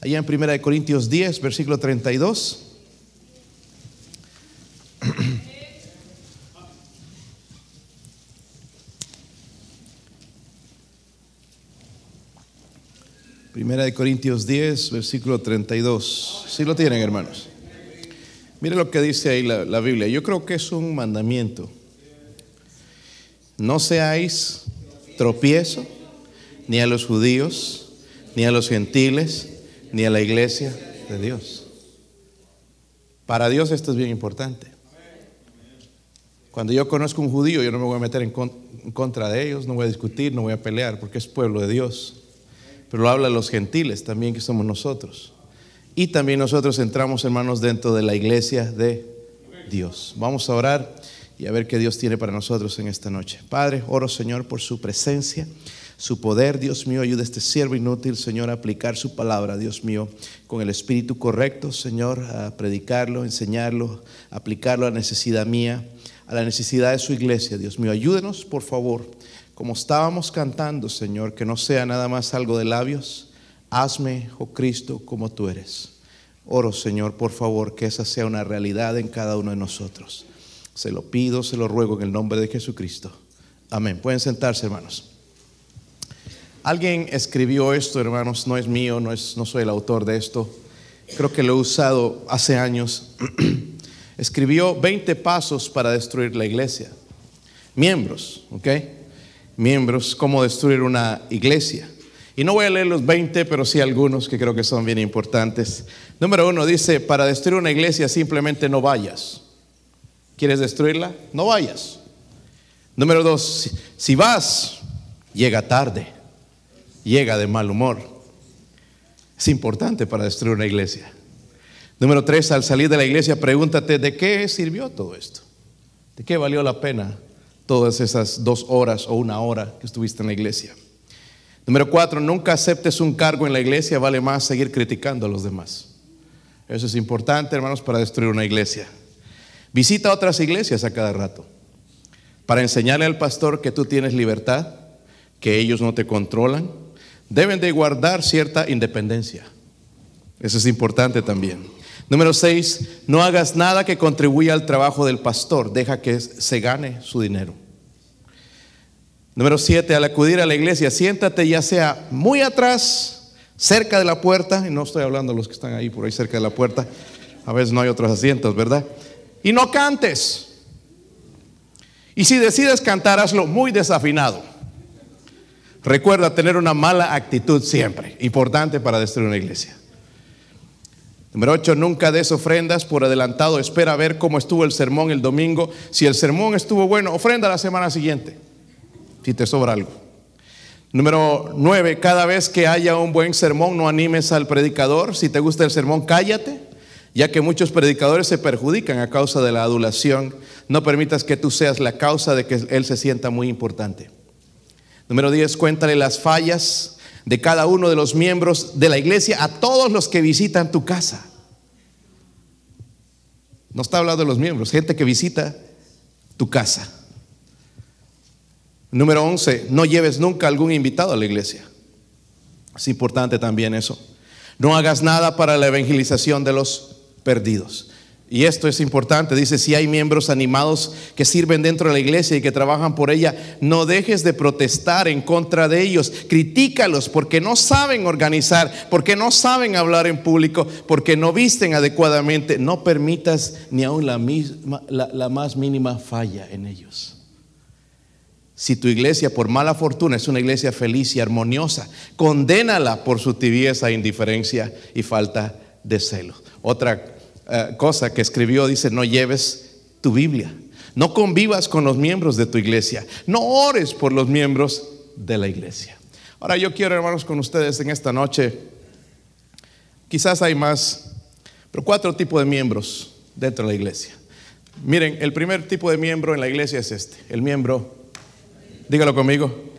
allá en 1 Corintios 10, versículo 32. Primera de Corintios 10, versículo 32. Si lo tienen, hermanos? Mire lo que dice ahí la, la Biblia. Yo creo que es un mandamiento. No seáis tropiezo ni a los judíos, ni a los gentiles, ni a la iglesia de Dios. Para Dios esto es bien importante. Cuando yo conozco un judío, yo no me voy a meter en, contra de ellos, no voy a discutir, no voy a pelear, porque es pueblo de Dios. Pero lo habla los gentiles también, que somos nosotros. Y también nosotros entramos, hermanos, dentro de la iglesia de Dios. Vamos a orar y a ver qué Dios tiene para nosotros en esta noche. Padre, oro, Señor, por su presencia su poder, Dios mío, ayuda a este siervo inútil, Señor, a aplicar su palabra, Dios mío, con el espíritu correcto, Señor, a predicarlo, enseñarlo, aplicarlo a la necesidad mía, a la necesidad de su iglesia, Dios mío. Ayúdenos, por favor, como estábamos cantando, Señor, que no sea nada más algo de labios. Hazme, oh Cristo, como tú eres. Oro, Señor, por favor, que esa sea una realidad en cada uno de nosotros. Se lo pido, se lo ruego en el nombre de Jesucristo. Amén. Pueden sentarse, hermanos. Alguien escribió esto, hermanos, no es mío, no, es, no soy el autor de esto. Creo que lo he usado hace años. escribió 20 pasos para destruir la iglesia. Miembros, ¿ok? Miembros, cómo destruir una iglesia. Y no voy a leer los 20, pero sí algunos que creo que son bien importantes. Número uno dice, para destruir una iglesia simplemente no vayas. ¿Quieres destruirla? No vayas. Número dos, si vas, llega tarde llega de mal humor. Es importante para destruir una iglesia. Número tres, al salir de la iglesia, pregúntate de qué sirvió todo esto. ¿De qué valió la pena todas esas dos horas o una hora que estuviste en la iglesia? Número cuatro, nunca aceptes un cargo en la iglesia, vale más seguir criticando a los demás. Eso es importante, hermanos, para destruir una iglesia. Visita otras iglesias a cada rato para enseñarle al pastor que tú tienes libertad, que ellos no te controlan, deben de guardar cierta independencia. Eso es importante también. Número seis, no hagas nada que contribuya al trabajo del pastor, deja que se gane su dinero. Número siete, al acudir a la iglesia, siéntate ya sea muy atrás, cerca de la puerta, y no estoy hablando de los que están ahí por ahí cerca de la puerta, a veces no hay otros asientos, ¿verdad? Y no cantes. Y si decides cantar, hazlo muy desafinado. Recuerda tener una mala actitud siempre, importante para destruir una iglesia. Número 8, nunca des ofrendas por adelantado, espera ver cómo estuvo el sermón el domingo. Si el sermón estuvo bueno, ofrenda la semana siguiente, si te sobra algo. Número 9, cada vez que haya un buen sermón, no animes al predicador. Si te gusta el sermón, cállate, ya que muchos predicadores se perjudican a causa de la adulación. No permitas que tú seas la causa de que él se sienta muy importante. Número 10, cuéntale las fallas de cada uno de los miembros de la iglesia a todos los que visitan tu casa. No está hablando de los miembros, gente que visita tu casa. Número 11, no lleves nunca algún invitado a la iglesia. Es importante también eso. No hagas nada para la evangelización de los perdidos. Y esto es importante, dice, si hay miembros animados que sirven dentro de la iglesia y que trabajan por ella, no dejes de protestar en contra de ellos, critícalos porque no saben organizar, porque no saben hablar en público, porque no visten adecuadamente, no permitas ni misma, la, más mínima falla en ellos. Si tu iglesia por mala fortuna es una iglesia feliz y armoniosa, condénala por su tibieza, indiferencia y falta de celo. Otra eh, cosa que escribió dice, no lleves tu Biblia, no convivas con los miembros de tu iglesia, no ores por los miembros de la iglesia. Ahora yo quiero, hermanos, con ustedes en esta noche, quizás hay más, pero cuatro tipos de miembros dentro de la iglesia. Miren, el primer tipo de miembro en la iglesia es este, el miembro, dígalo conmigo,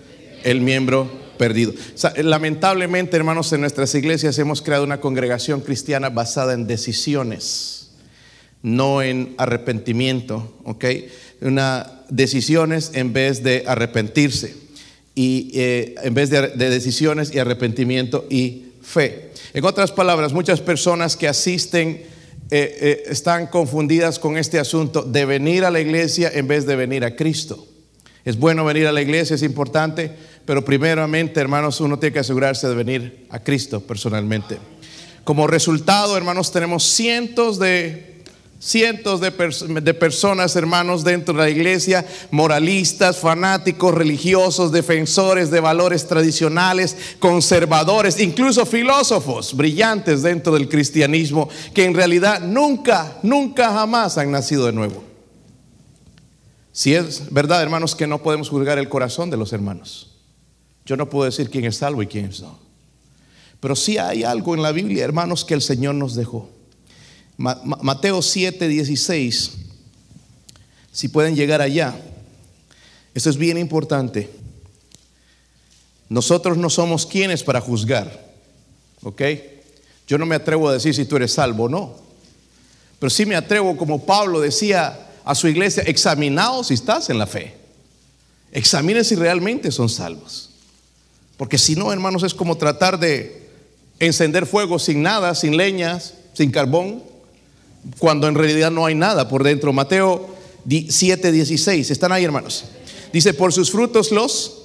el miembro perdido. lamentablemente, hermanos, en nuestras iglesias hemos creado una congregación cristiana basada en decisiones, no en arrepentimiento, ¿ok? Una decisiones en vez de arrepentirse y eh, en vez de, de decisiones y arrepentimiento y fe. En otras palabras, muchas personas que asisten eh, eh, están confundidas con este asunto de venir a la iglesia en vez de venir a Cristo. Es bueno venir a la iglesia, es importante, pero primeramente, hermanos, uno tiene que asegurarse de venir a Cristo personalmente. Como resultado, hermanos, tenemos cientos de Cientos de, de, personas, hermanos, dentro de la iglesia, moralistas, fanáticos, religiosos, defensores de valores tradicionales, conservadores, incluso filósofos brillantes dentro del cristianismo, que en realidad nunca, nunca jamás han nacido de nuevo. Si es verdad, hermanos, que no podemos juzgar el corazón de los hermanos. Yo no puedo decir quién es salvo y quién es no. Pero sí hay algo en la Biblia, hermanos, que el Señor nos dejó. Mateo 7, 16. Si pueden llegar allá. Esto es bien importante. Nosotros no somos quienes para juzgar. ¿Ok? Yo no me atrevo a decir si tú eres salvo o no. Pero sí me atrevo, como Pablo decía a su iglesia, examinaos si estás en la fe. Examinen si realmente son salvos. Porque si no, hermanos, es como tratar de encender fuego sin nada, sin leñas, sin carbón cuando en realidad no hay nada por dentro. Mateo 7, 16. ¿Están ahí, hermanos? Dice, por sus frutos los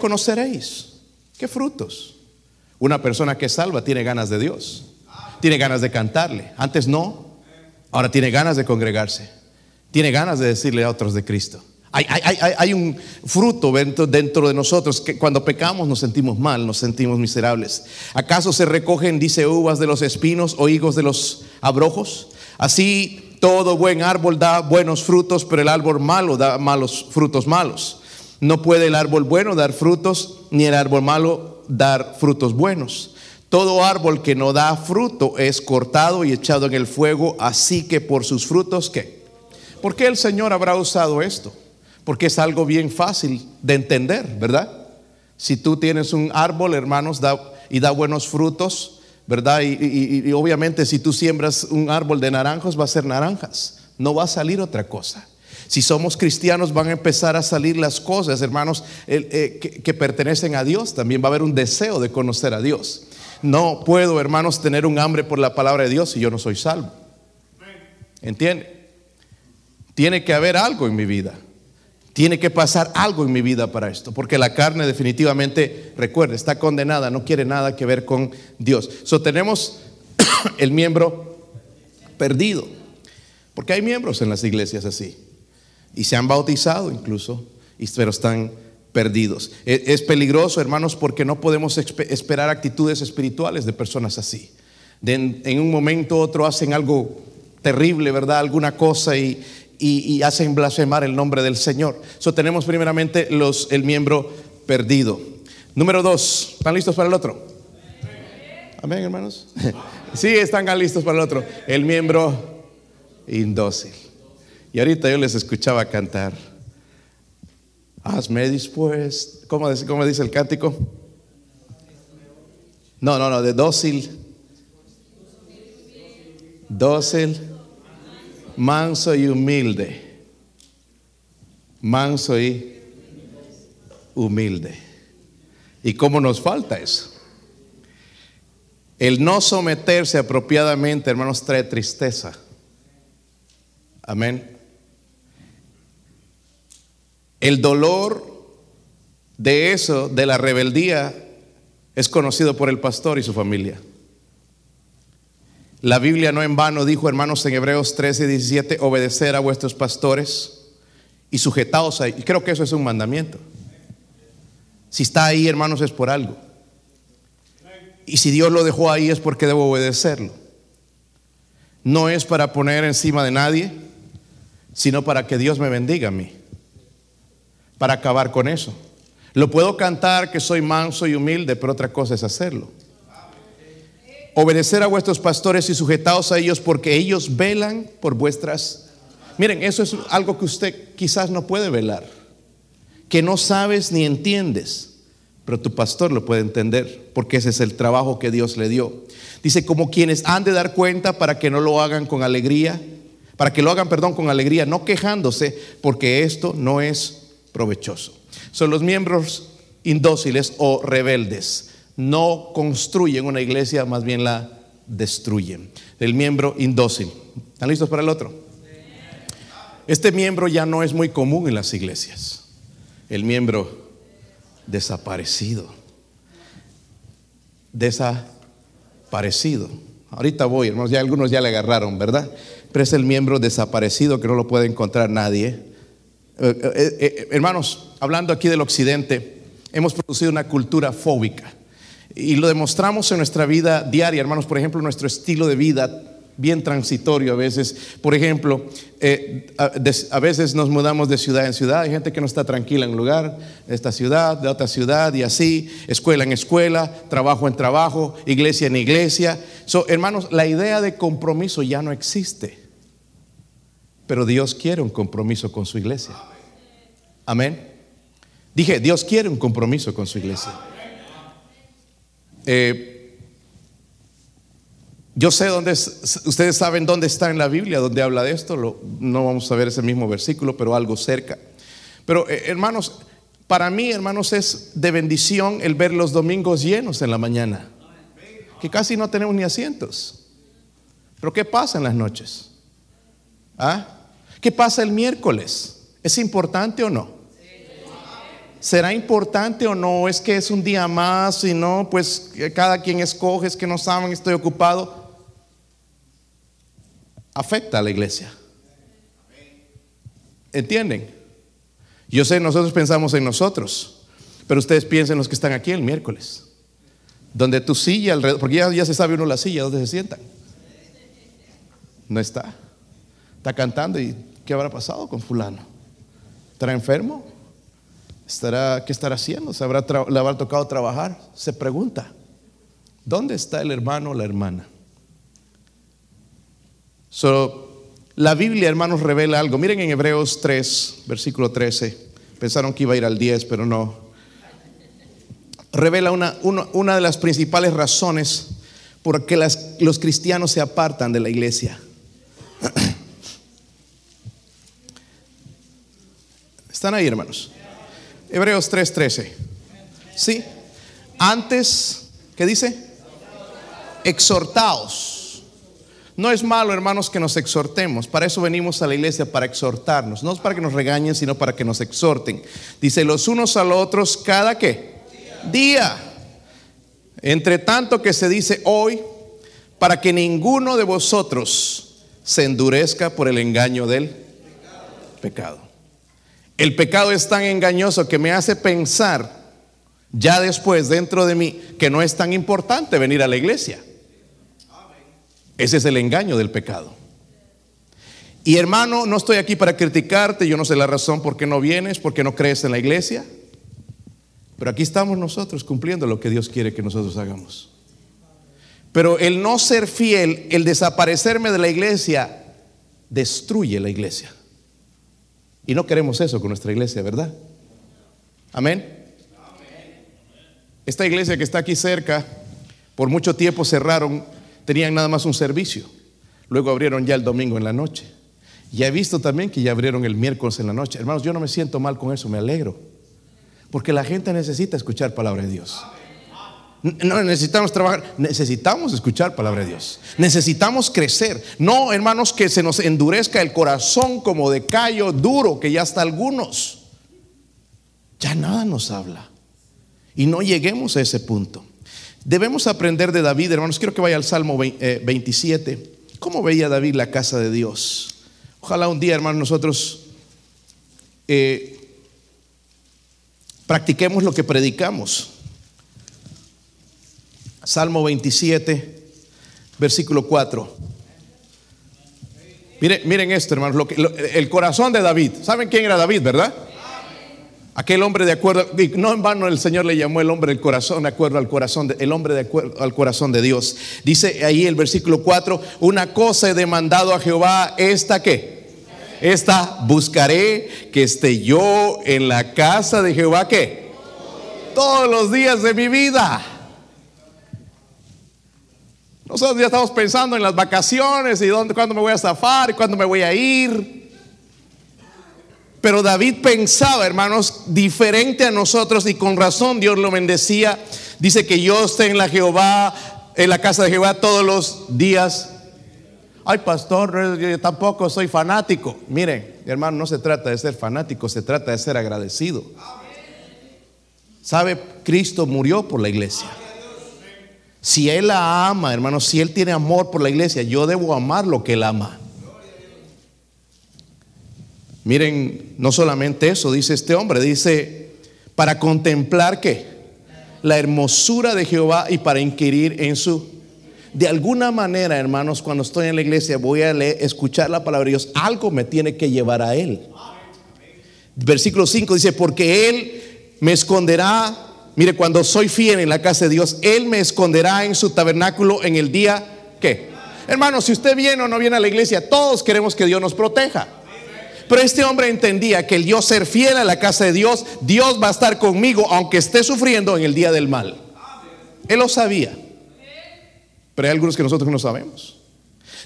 conoceréis. ¿Qué frutos? Una persona que es salva tiene ganas de Dios. Tiene ganas de cantarle. Antes no. Ahora tiene ganas de congregarse. Tiene ganas de decirle a otros de Cristo. Hay, un fruto dentro, dentro, de nosotros que cuando pecamos nos sentimos mal, nos sentimos miserables. ¿Acaso se recogen, dice, uvas de los espinos o higos de los abrojos? Así todo buen árbol da buenos frutos, pero el árbol malo da malos frutos malos. No puede el árbol bueno dar frutos, ni el árbol malo dar frutos buenos. Todo árbol que no da fruto es cortado y echado en el fuego, así que por sus frutos, ¿qué? ¿Por qué el Señor habrá usado esto? Porque es algo bien fácil de entender, ¿verdad? Si tú tienes un árbol, hermanos, y da buenos frutos, ¿verdad? Y, obviamente si tú siembras un árbol de naranjas, va a ser naranjas, no va a salir otra cosa. Si somos cristianos van a empezar a salir las cosas, hermanos, eh, que, que pertenecen a Dios. También va a haber un deseo de conocer a Dios. No puedo, hermanos, tener un hambre por la palabra de Dios si yo no soy salvo. ¿Entiende? Tiene que haber algo en mi vida. Tiene que pasar algo en mi vida para esto, porque la carne definitivamente, recuerda, está condenada, no quiere nada que ver con Dios. So tenemos el miembro perdido, porque hay miembros en las iglesias así, y se han bautizado incluso, pero están perdidos. E, es peligroso, hermanos, porque no podemos esperar actitudes espirituales de personas así. en un momento u otro hacen algo terrible, ¿verdad? Alguna cosa y, y, hacen blasfemar el nombre del Señor. So tenemos primeramente los, el miembro perdido. Número dos, ¿están listos para el otro? Amén, hermanos. Sí, están listos para el otro. El miembro indócil. Y ahorita yo les escuchaba cantar. Hazme dispuesto. ¿Cómo, ¿Cómo dice el cántico? No, no, no, de dócil. Dócil manso y humilde. Manso y humilde. ¿Y cómo nos falta eso? El no someterse apropiadamente, hermanos, trae tristeza. Amén. El dolor de eso, de la rebeldía, es conocido por el pastor y su familia. La Biblia no en vano dijo, hermanos, en Hebreos 13, 17, obedecer a vuestros pastores y sujetaos ahí. Y creo que eso es un mandamiento. Si está ahí, hermanos, es por algo. Y si Dios lo dejó ahí es porque debo obedecerlo. No es para poner encima de nadie, sino para que Dios me bendiga a mí. Para acabar con eso. Lo puedo cantar que soy manso y humilde, pero otra cosa es hacerlo obedecer a vuestros pastores y sujetaos a ellos porque ellos velan por vuestras... Miren, eso es algo que usted quizás no puede velar, que no sabes ni entiendes, pero tu pastor lo puede entender porque ese es el trabajo que Dios le dio. Dice, como quienes han de dar cuenta para que no lo hagan con alegría, para que lo hagan, perdón, con alegría, no quejándose, porque esto no es provechoso. Son los miembros indóciles o rebeldes no construyen una iglesia, más bien la destruyen. El miembro indócil. ¿Están listos para el otro? Este miembro ya no es muy común en las iglesias. El miembro desaparecido. Desaparecido. Ahorita voy, hermanos, ya algunos ya le agarraron, ¿verdad? Pero es el miembro desaparecido que no lo puede encontrar nadie. Eh, eh, eh, hermanos, hablando aquí del occidente, hemos producido una cultura fóbica. Y lo demostramos en nuestra vida diaria, hermanos, por ejemplo, nuestro estilo de vida bien transitorio a veces. Por ejemplo, eh, a, veces nos mudamos de ciudad en ciudad. Hay gente que no está tranquila en un lugar, de esta ciudad, de otra ciudad y así, escuela en escuela, trabajo en trabajo, iglesia en iglesia. So, hermanos, la idea de compromiso ya no existe. Pero Dios quiere un compromiso con su iglesia. Amén. Dije, Dios quiere un compromiso con su iglesia. Eh, yo sé dónde, ustedes saben dónde está en la Biblia, donde habla de esto. no vamos a ver ese mismo versículo, pero algo cerca. Pero eh, hermanos, para mí, hermanos, es de bendición el ver los domingos llenos en la mañana. Que casi no tenemos ni asientos. Pero ¿qué pasa en las noches? ¿Ah? ¿Qué pasa el miércoles? ¿Es importante o no? ¿Será importante o no? Es que es un día más y no, pues cada quien escoge, es que no saben, estoy ocupado. Afecta a la iglesia. ¿Entienden? Yo sé, nosotros pensamos en nosotros, pero ustedes piensen los que están aquí el miércoles. Donde tu silla alrededor, porque ya, ya se sabe uno la silla, donde se sientan. No está. Está cantando y ¿qué habrá pasado con fulano? ¿Estará enfermo? ¿Estará, ¿Qué estará haciendo? ¿Se habrá ¿Le habrá tocado trabajar? Se pregunta, ¿dónde está el hermano o la hermana? la Biblia, hermanos, revela algo. Miren en Hebreos 3, versículo 13. Pensaron que iba a ir al 10, pero no. Revela una, una, de las principales razones por que los cristianos se apartan de la iglesia. ¿Están ahí, hermanos? Hebreos 3:13. ¿Sí? Antes, ¿qué dice? Exhortaos. No es malo, hermanos, que nos exhortemos. Para eso venimos a la iglesia, para exhortarnos. No es para que nos regañen, sino para que nos exhorten. Dice, los unos a los otros, cada qué? Día. Entre tanto que se dice hoy, para que ninguno de vosotros se endurezca por el engaño del pecado. El pecado es tan engañoso que me hace pensar ya después dentro de mí que no es tan importante venir a la iglesia. Ese es el engaño del pecado. Y hermano, no estoy aquí para criticarte, yo no sé la razón por qué no vienes, por qué no crees en la iglesia, pero aquí estamos nosotros cumpliendo lo que Dios quiere que nosotros hagamos. Pero el no ser fiel, el desaparecerme de la iglesia, destruye la iglesia. Y no queremos eso con nuestra iglesia, ¿verdad? Amén. Esta iglesia que está aquí cerca, por mucho tiempo cerraron, tenían nada más un servicio. Luego abrieron ya el domingo en la noche. Y he visto también que ya abrieron el miércoles en la noche. Hermanos, yo no me siento mal con eso, me alegro. Porque la gente necesita escuchar palabra de Dios. No necesitamos trabajar, necesitamos escuchar palabra de Dios. Necesitamos crecer. No, hermanos, que se nos endurezca el corazón como de callo duro, que ya hasta algunos. Ya nada nos habla. Y no lleguemos a ese punto. Debemos aprender de David, hermanos. Quiero que vaya al Salmo 27. Eh, ¿Cómo veía David la casa de Dios? Ojalá un día, hermanos, nosotros eh, practiquemos lo que predicamos. Salmo 27, versículo 4. Miren, miren esto, hermanos, el corazón de David. ¿Saben quién era David, verdad? Aquel hombre de acuerdo, no en vano el Señor le llamó el hombre del corazón, de acuerdo al corazón, de, el hombre de acuerdo al corazón de Dios. Dice ahí el versículo 4, una cosa he demandado a Jehová, esta que, esta buscaré que esté yo en la casa de Jehová que, todos los días de mi vida. Nosotros ya estamos pensando en las vacaciones y dónde, cuándo me voy a zafar y cuándo me voy a ir. Pero David pensaba, hermanos, diferente a nosotros y con razón Dios lo bendecía. Dice que yo esté en la Jehová, en la casa de Jehová todos los días. Ay, pastor, yo tampoco soy fanático. Miren, hermano, no se trata de ser fanático, se trata de ser agradecido. ¿Sabe? Cristo murió por la iglesia. Si Él la ama, hermano, si Él tiene amor por la iglesia, yo debo amar lo que Él ama. Miren, no solamente eso, dice este hombre, dice, para contemplar qué? La hermosura de Jehová y para inquirir en su... De alguna manera, hermanos, cuando estoy en la iglesia voy a leer, escuchar la palabra de Dios, algo me tiene que llevar a Él. Versículo 5 dice, porque Él me esconderá, mire, cuando soy fiel en la casa de Dios, Él me esconderá en su tabernáculo en el día, ¿qué? Hermano, si usted viene o no viene a la iglesia, todos queremos que Dios nos proteja. Pero este hombre entendía que el yo ser fiel a la casa de Dios, Dios va a estar conmigo aunque esté sufriendo en el día del mal. Él lo sabía. Pero hay algunos que nosotros no sabemos.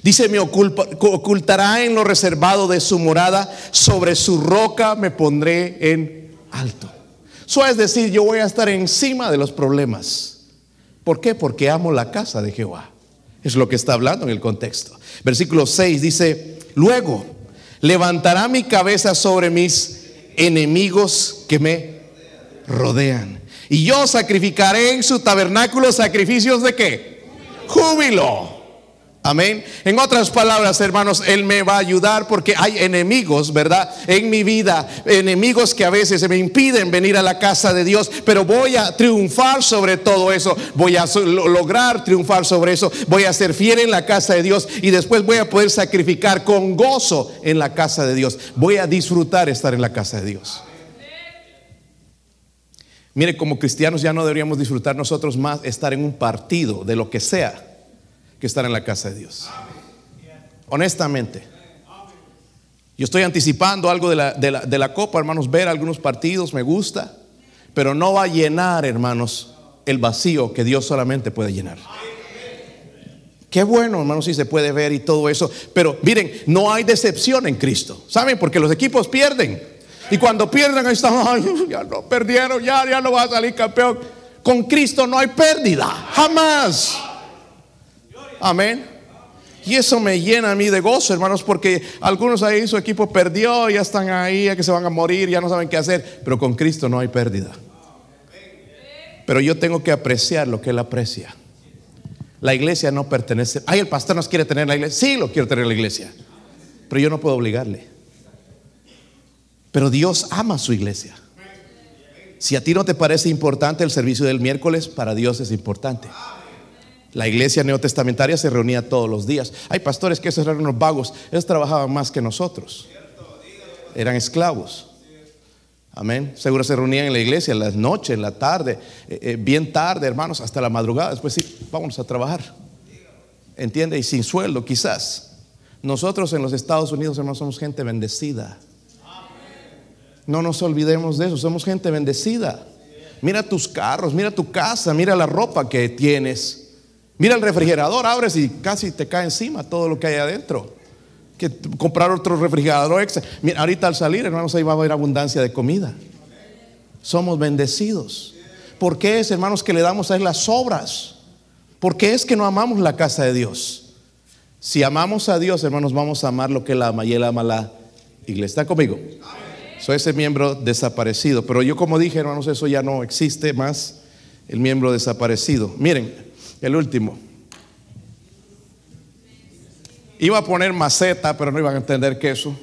Dice, me ocultará en lo reservado de su morada, sobre su roca me pondré en alto. Eso es decir, yo voy a estar encima de los problemas. ¿Por qué? Porque amo la casa de Jehová. Es lo que está hablando en el contexto. Versículo 6 dice, luego levantará mi cabeza sobre mis enemigos que me rodean. Y yo sacrificaré en su tabernáculo sacrificios de qué? Júbilo. Amén. En otras palabras, hermanos, Él me va a ayudar porque hay enemigos, ¿verdad? En mi vida, enemigos que a veces me impiden venir a la casa de Dios, pero voy a triunfar sobre todo eso, voy a lograr triunfar sobre eso, voy a ser fiel en la casa de Dios y después voy a poder sacrificar con gozo en la casa de Dios. Voy a disfrutar estar en la casa de Dios. Mire, como cristianos ya no deberíamos disfrutar nosotros más estar en un partido de lo que sea que estar en la casa de Dios. Honestamente. Yo estoy anticipando algo de la, de, la, copa, hermanos, ver algunos partidos me gusta, pero no va a llenar, hermanos, el vacío que Dios solamente puede llenar. Qué bueno, hermanos, si se puede ver y todo eso. Pero miren, no hay decepción en Cristo. ¿Saben? Porque los equipos pierden. Y cuando pierden, ahí están, ya no perdieron, ya, ya no va a salir campeón. Con Cristo no hay pérdida. Jamás. Amén. Y eso me llena a mí de gozo, hermanos, porque algunos ahí su equipo perdió, ya están ahí, ya que se van a morir, ya no saben qué hacer, pero con Cristo no hay pérdida. Pero yo tengo que apreciar lo que Él aprecia. La iglesia no pertenece. Ay, el pastor nos quiere tener en la iglesia. Sí, lo quiero tener en la iglesia. Pero yo no puedo obligarle. Pero Dios ama a su iglesia. Si a ti no te parece importante el servicio del miércoles, para Dios es importante. La iglesia neotestamentaria se reunía todos los días. Hay pastores que esos eran unos vagos. Ellos trabajaban más que nosotros. Eran esclavos. Amén. Seguro se reunían en la iglesia en la noche, en la tarde, eh, eh, bien tarde, hermanos, hasta la madrugada. Después sí, vámonos a trabajar. ¿Entiende? Y sin sueldo, quizás. Nosotros en los Estados Unidos, hermanos, somos gente bendecida. No nos olvidemos de eso. Somos gente bendecida. Mira tus carros, mira tu casa, mira la ropa que tienes. Mira el refrigerador, abres y casi te cae encima todo lo que hay adentro. Que comprar otro refrigerador extra. Mira, ahorita al salir, hermanos, ahí va a haber abundancia de comida. Somos bendecidos. ¿Por qué es, hermanos, que le damos a él las obras? ¿Por qué es que no amamos la casa de Dios? Si amamos a Dios, hermanos, vamos a amar lo que él ama y él ama la iglesia. ¿Está conmigo? Soy ese miembro desaparecido. Pero yo, como dije, hermanos, eso ya no existe más. El miembro desaparecido. Miren, el último. Iba a poner maceta, pero no iban a entender que eso.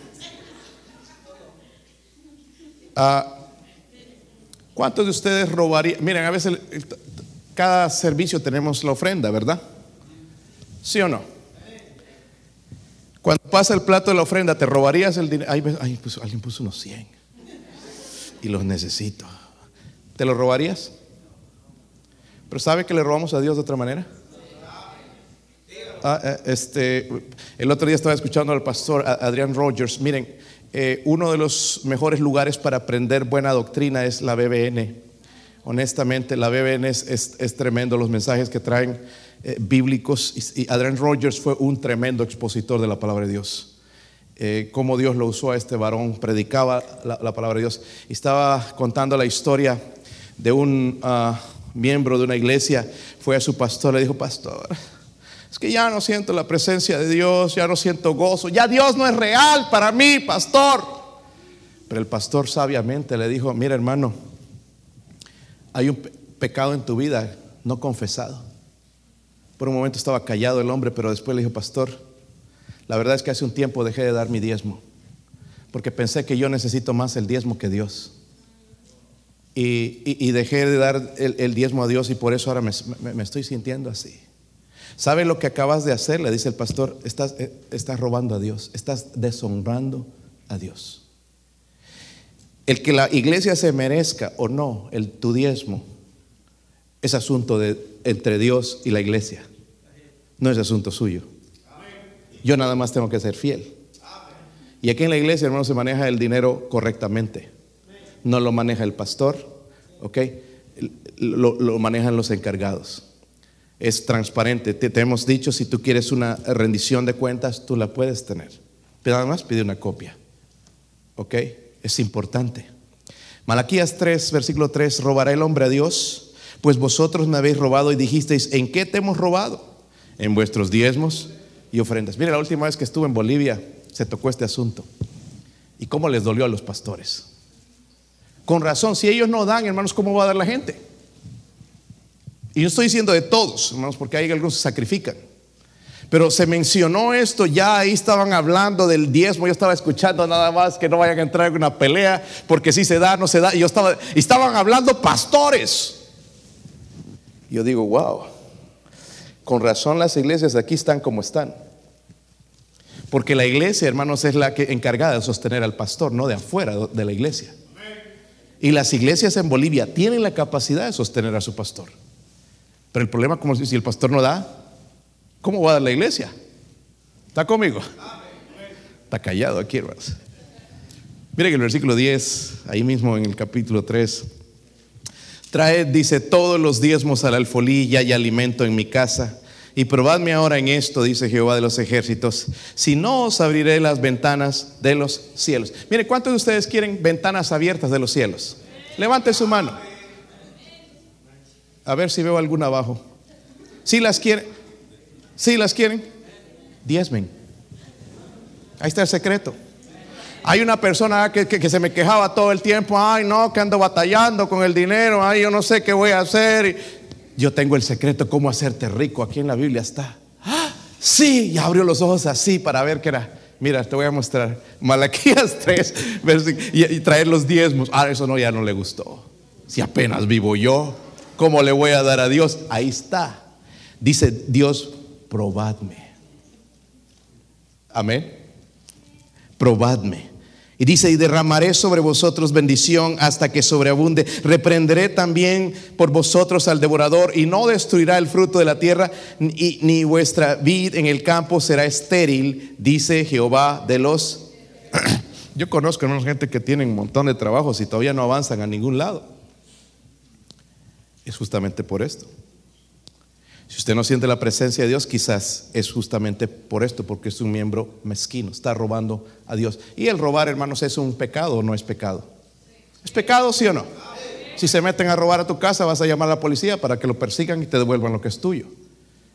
Ah, ¿Cuántos de ustedes robarían? Miren, a veces cada servicio tenemos la ofrenda, ¿verdad? ¿Sí o no? Cuando pasa el plato de la ofrenda, ¿te robarías el dinero? Ay, pues, alguien puso unos 100 y los necesito. ¿Te lo robarías? Pero ¿sabe que le robamos a Dios de otra manera? Ah, eh, este, el otro día estaba escuchando al pastor Adrián Rogers. Miren, eh, uno de los mejores lugares para aprender buena doctrina es la BBN. Honestamente, la BBN es, tremendo, los mensajes que traen eh, bíblicos. Y, Adrián Rogers fue un tremendo expositor de la palabra de Dios. cómo Dios lo usó a este varón, predicaba la, palabra de Dios. Y estaba contando la historia de un... Ah, miembro de una iglesia fue a su pastor, le dijo, pastor, es que ya no siento la presencia de Dios, ya no siento gozo, ya Dios no es real para mí, pastor. Pero el pastor sabiamente le dijo, mira hermano, hay un pecado en tu vida no confesado. Por un momento estaba callado el hombre, pero después le dijo, pastor, la verdad es que hace un tiempo dejé de dar mi diezmo, porque pensé que yo necesito más el diezmo que Dios. Y, dejé de dar el, diezmo a Dios y por eso ahora me, estoy sintiendo así. ¿Sabe lo que acabas de hacer? Le dice el pastor, estás, eh, estás robando a Dios, estás deshonrando a Dios. El que la iglesia se merezca o no el, tu diezmo es asunto entre Dios y la iglesia. No es asunto suyo. Yo nada más tengo que ser fiel. Y aquí en la iglesia, hermano, se maneja el dinero correctamente. No lo maneja el pastor, ¿ok? Lo, manejan los encargados. Es transparente. Te, hemos dicho, si tú quieres una rendición de cuentas, tú la puedes tener. Pero además pide una copia. ¿Ok? Es importante. Malaquías 3, versículo 3, robará el hombre a Dios, pues vosotros me habéis robado y dijisteis, ¿en qué te hemos robado? En vuestros diezmos y ofrendas. Mire, la última vez que estuve en Bolivia se tocó este asunto. ¿Y cómo les dolió a los pastores? Con razón, si ellos no dan, hermanos, ¿cómo va a dar la gente? Y yo estoy diciendo de todos, hermanos, porque hay algunos que se sacrifican. Pero se mencionó esto, ya ahí estaban hablando del diezmo, yo estaba escuchando nada más que no vayan a entrar en una pelea, porque si se da, no se da. Y yo estaba, estaban hablando pastores. Yo digo, wow, con razón las iglesias aquí están como están. Porque la iglesia, hermanos, es la que encargada de sostener al pastor, no de afuera de la iglesia. Y las iglesias en Bolivia tienen la capacidad de sostener a su pastor. Pero el problema, como si el pastor no da, ¿Cómo va a dar la iglesia? ¿Está conmigo? Está callado aquí, hermanos. Mire que el versículo 10, ahí mismo en el capítulo 3, trae, dice, todos los diezmos a la alfolía y alimento en mi casa. Y probadme ahora en esto, dice Jehová de los ejércitos, si no os abriré las ventanas de los cielos. Mire, ¿cuántos de ustedes quieren ventanas abiertas de los cielos? Levante su mano. A ver si veo alguna abajo. Si las quieren. ¿Sí las quieren? Diezmen. Ahí está el secreto. Hay una persona que, se me quejaba todo el tiempo, ay no, que ando batallando con el dinero, ay yo no sé qué voy a hacer. Yo tengo el secreto cómo hacerte rico, aquí en la Biblia está. ¡Ah! Sí, y abrió los ojos así para ver qué era. Mira, te voy a mostrar. Malaquías 3, y, y traer los diezmos. Ah, eso no, ya no le gustó. Si apenas vivo yo, ¿cómo le voy a dar a Dios? Ahí está. Dice Dios, probadme. Amén. Probadme. Y dice, y derramaré sobre vosotros bendición hasta que sobreabunde. Reprenderé también por vosotros al devorador y no destruirá el fruto de la tierra, ni, ni vuestra vid en el campo será estéril, dice Jehová de los... Yo conozco a gente que tienen un montón de trabajos y todavía no avanzan a ningún lado. Es justamente por esto. Si usted no siente la presencia de Dios, quizás es justamente por esto, porque es un miembro mezquino, está robando a Dios. Y el robar, hermanos, es un pecado o no es pecado. ¿Es pecado, sí o no? Si se meten a robar a tu casa, vas a llamar a la policía para que lo persigan y te devuelvan lo que es tuyo.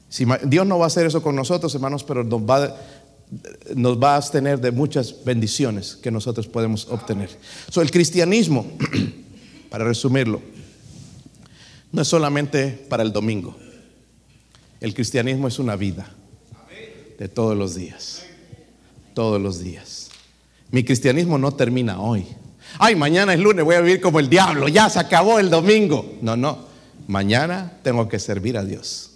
Si, Dios no va a hacer eso con nosotros, hermanos, pero nos va, a abstener de muchas bendiciones que nosotros podemos obtener. So, el cristianismo, para resumirlo, no es solamente para el domingo. El cristianismo es una vida de todos los días. Todos los días. Mi cristianismo no termina hoy. Ay, mañana es lunes, voy a vivir como el diablo, ya se acabó el domingo. No, no. Mañana tengo que servir a Dios.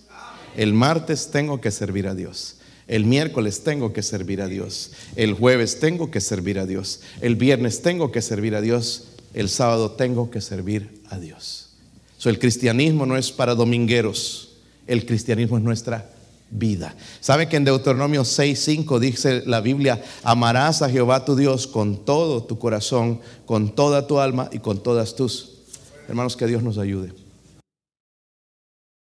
El martes tengo que servir a Dios. El miércoles tengo que servir a Dios. El jueves tengo que servir a Dios. El viernes tengo que servir a Dios. El sábado tengo que servir a Dios. So, el cristianismo no es para domingueros. El cristianismo es nuestra vida. ¿Sabe que en Deuteronomio 6:5 dice la Biblia, amarás a Jehová tu Dios con todo tu corazón, con toda tu alma y con todas tus... Hermanos, que Dios nos ayude.